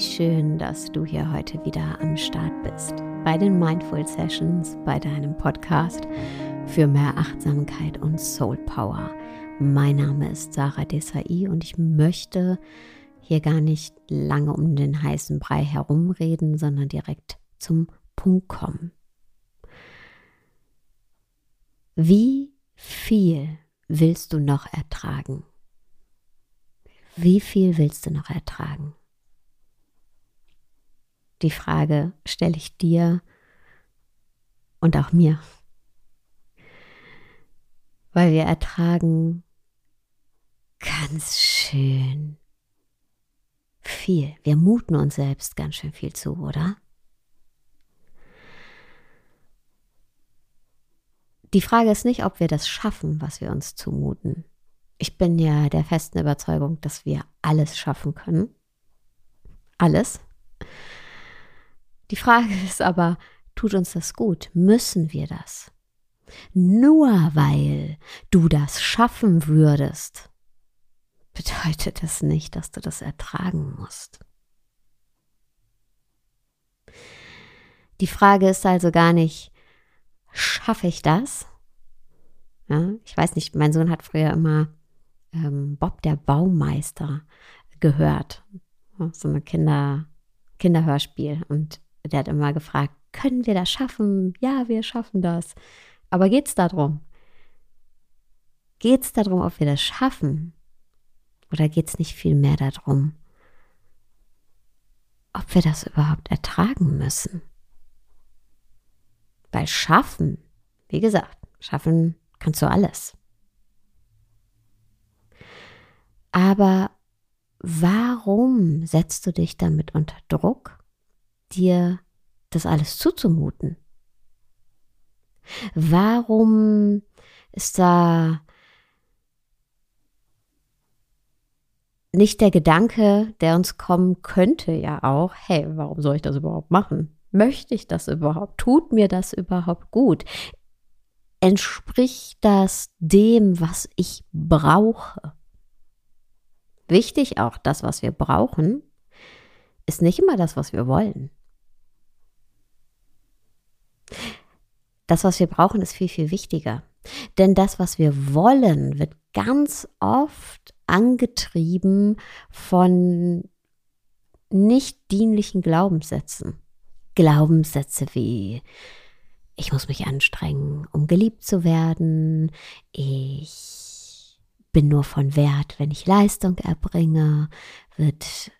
schön, dass du hier heute wieder am Start bist. Bei den Mindful Sessions, bei deinem Podcast für mehr Achtsamkeit und Soul Power. Mein Name ist Sarah Desai und ich möchte hier gar nicht lange um den heißen Brei herumreden, sondern direkt zum Punkt kommen. Wie viel willst du noch ertragen? Wie viel willst du noch ertragen? Die Frage stelle ich dir und auch mir. Weil wir ertragen ganz schön viel. Wir muten uns selbst ganz schön viel zu, oder? Die Frage ist nicht, ob wir das schaffen, was wir uns zumuten. Ich bin ja der festen Überzeugung, dass wir alles schaffen können. Alles. Die Frage ist aber, tut uns das gut? Müssen wir das? Nur weil du das schaffen würdest, bedeutet das nicht, dass du das ertragen musst. Die Frage ist also gar nicht, schaffe ich das? Ja, ich weiß nicht, mein Sohn hat früher immer ähm, Bob der Baumeister gehört. So ein Kinder, Kinderhörspiel. Und der hat immer gefragt, können wir das schaffen? Ja, wir schaffen das. Aber geht es darum? Geht es darum, ob wir das schaffen? Oder geht es nicht viel mehr darum, ob wir das überhaupt ertragen müssen? Weil schaffen, wie gesagt, schaffen kannst du alles. Aber warum setzt du dich damit unter Druck, dir das alles zuzumuten? Warum ist da nicht der Gedanke, der uns kommen könnte, ja auch, hey, warum soll ich das überhaupt machen? Möchte ich das überhaupt? Tut mir das überhaupt gut? Entspricht das dem, was ich brauche? Wichtig auch, das, was wir brauchen, ist nicht immer das, was wir wollen. Das, was wir brauchen, ist viel, viel wichtiger. Denn das, was wir wollen, wird ganz oft angetrieben von nicht dienlichen Glaubenssätzen. Glaubenssätze wie ich muss mich anstrengen, um geliebt zu werden, ich bin nur von Wert, wenn ich Leistung erbringe, wird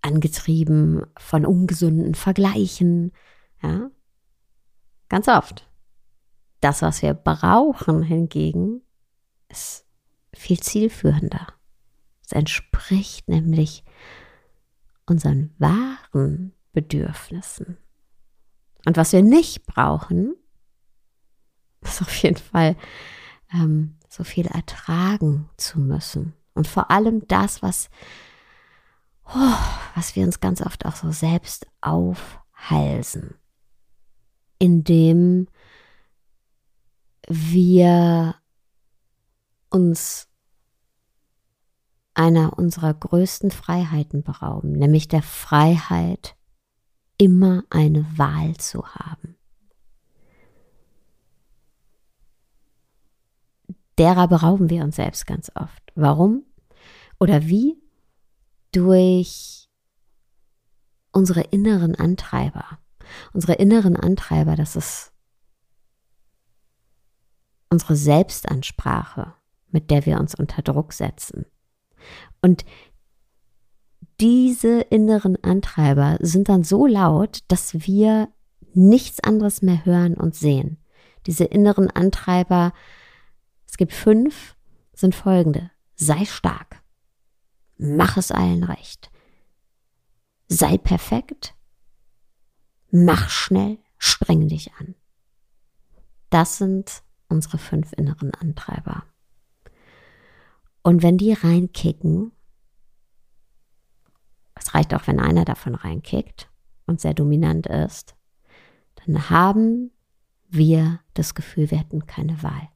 angetrieben von ungesunden Vergleichen, ja? Ganz oft. Das, was wir brauchen hingegen, ist viel zielführender. Es entspricht nämlich unseren wahren Bedürfnissen. Und was wir nicht brauchen, ist auf jeden Fall ähm, so viel ertragen zu müssen. Und vor allem das, was, oh, was wir uns ganz oft auch so selbst aufhalsen, indem wir uns einer unserer größten Freiheiten berauben, nämlich der Freiheit, immer eine Wahl zu haben. Derer berauben wir uns selbst ganz oft. Warum? Oder wie? Durch unsere inneren Antreiber. Unsere inneren Antreiber, das ist unsere Selbstansprache, mit der wir uns unter Druck setzen. Und diese inneren Antreiber sind dann so laut, dass wir nichts anderes mehr hören und sehen. Diese inneren Antreiber, es gibt fünf, sind folgende. Sei stark. Mach es allen recht. Sei perfekt. Mach schnell. Streng dich an. Das sind unsere fünf inneren Antreiber. Und wenn die reinkicken, es reicht auch, wenn einer davon reinkickt und sehr dominant ist, dann haben wir das Gefühl, wir hätten keine Wahl.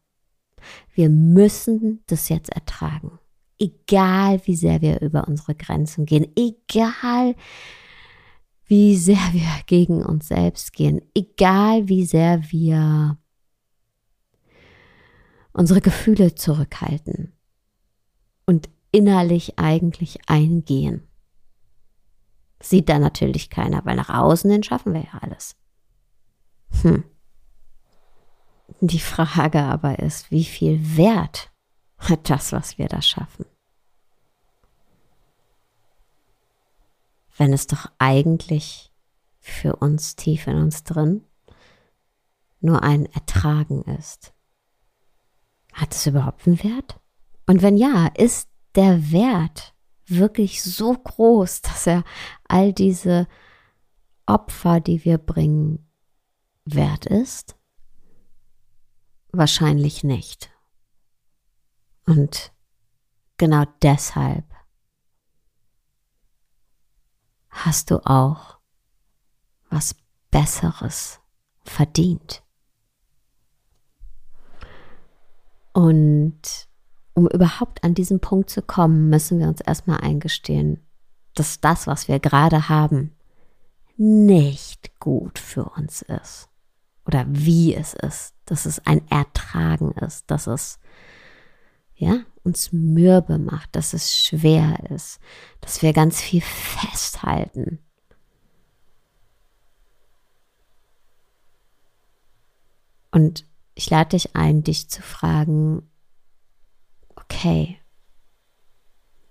Wir müssen das jetzt ertragen. Egal wie sehr wir über unsere Grenzen gehen, egal wie sehr wir gegen uns selbst gehen, egal wie sehr wir unsere Gefühle zurückhalten und innerlich eigentlich eingehen. Sieht da natürlich keiner, weil nach außen hin schaffen wir ja alles. Hm. Die Frage aber ist, wie viel Wert hat das, was wir da schaffen? Wenn es doch eigentlich für uns tief in uns drin nur ein Ertragen ist. Hat es überhaupt einen Wert? Und wenn ja, ist der Wert wirklich so groß, dass er all diese Opfer, die wir bringen, wert ist? Wahrscheinlich nicht. Und genau deshalb hast du auch was Besseres verdient. Und um überhaupt an diesen Punkt zu kommen, müssen wir uns erstmal eingestehen, dass das, was wir gerade haben, nicht gut für uns ist. Oder wie es ist, dass es ein Ertragen ist, dass es ja, uns mürbe macht, dass es schwer ist, dass wir ganz viel festhalten. Und ich lade dich ein, dich zu fragen, okay,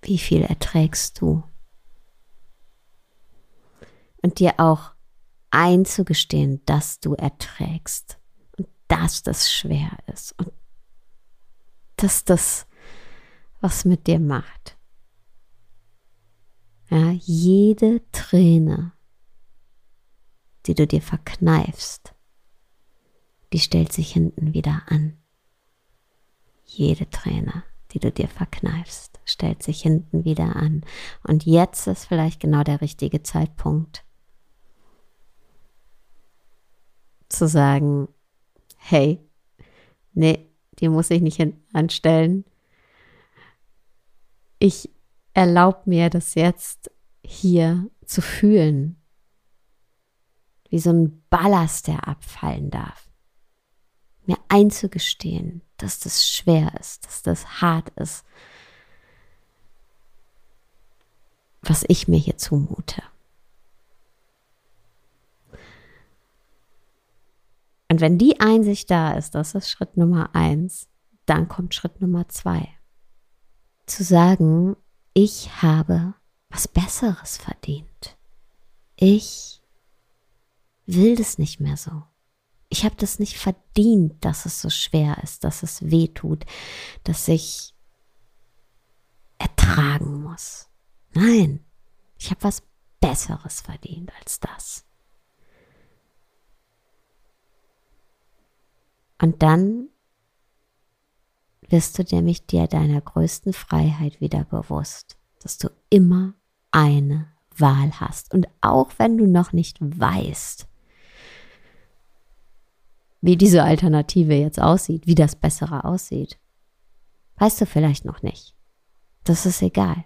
wie viel erträgst du? Und dir auch einzugestehen, dass du erträgst und dass das schwer ist und dass das was mit dir macht. Ja, jede Träne, die du dir verkneifst, die stellt sich hinten wieder an. Jede Träne, die du dir verkneifst, stellt sich hinten wieder an. Und jetzt ist vielleicht genau der richtige Zeitpunkt zu sagen, hey, nee, die muss ich nicht hinten anstellen. Ich erlaube mir das jetzt hier zu fühlen, wie so ein Ballast, der abfallen darf. Mir einzugestehen, dass das schwer ist, dass das hart ist, was ich mir hier zumute. Und wenn die Einsicht da ist, das ist Schritt Nummer eins, dann kommt Schritt Nummer zwei. Zu sagen, ich habe was Besseres verdient. Ich will das nicht mehr so. Ich habe das nicht verdient, dass es so schwer ist, dass es weh tut, dass ich ertragen muss. Nein, ich habe was Besseres verdient als das. Und dann wirst du nämlich dir deiner größten Freiheit wieder bewusst, dass du immer eine Wahl hast. Und auch wenn du noch nicht weißt, wie diese Alternative jetzt aussieht, wie das Bessere aussieht, weißt du vielleicht noch nicht. Das ist egal.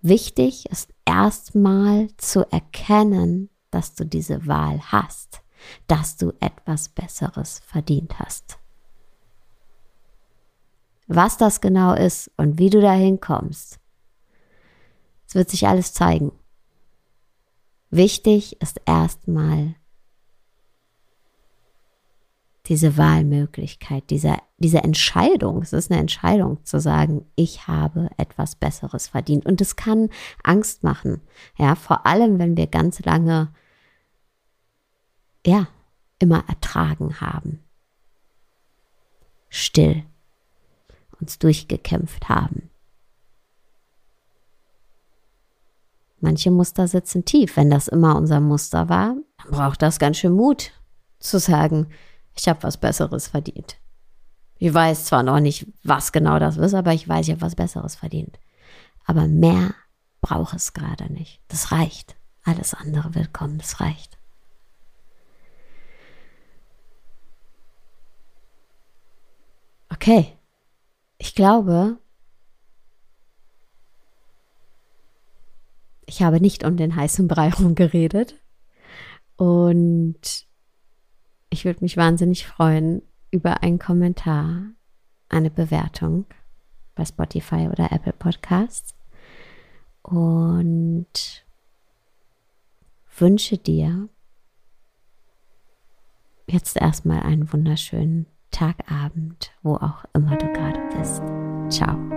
Wichtig ist erstmal zu erkennen, dass du diese Wahl hast dass du etwas Besseres verdient hast. Was das genau ist und wie du dahin kommst, es wird sich alles zeigen. Wichtig ist erstmal diese Wahlmöglichkeit, diese, diese Entscheidung. Es ist eine Entscheidung zu sagen, ich habe etwas Besseres verdient. Und es kann Angst machen. Ja, vor allem, wenn wir ganz lange ja, immer ertragen haben. Still uns durchgekämpft haben. Manche Muster sitzen tief. Wenn das immer unser Muster war, dann braucht das ganz schön Mut zu sagen, ich habe was Besseres verdient. Ich weiß zwar noch nicht, was genau das ist, aber ich weiß, ich habe was Besseres verdient. Aber mehr braucht es gerade nicht. Das reicht. Alles andere wird kommen, das reicht. Okay, ich glaube, ich habe nicht um den heißen Brei herum geredet. Und ich würde mich wahnsinnig freuen über einen Kommentar, eine Bewertung bei Spotify oder Apple Podcasts. Und wünsche dir jetzt erstmal einen wunderschönen Tagabend, wo auch immer du gerade bist. Ciao.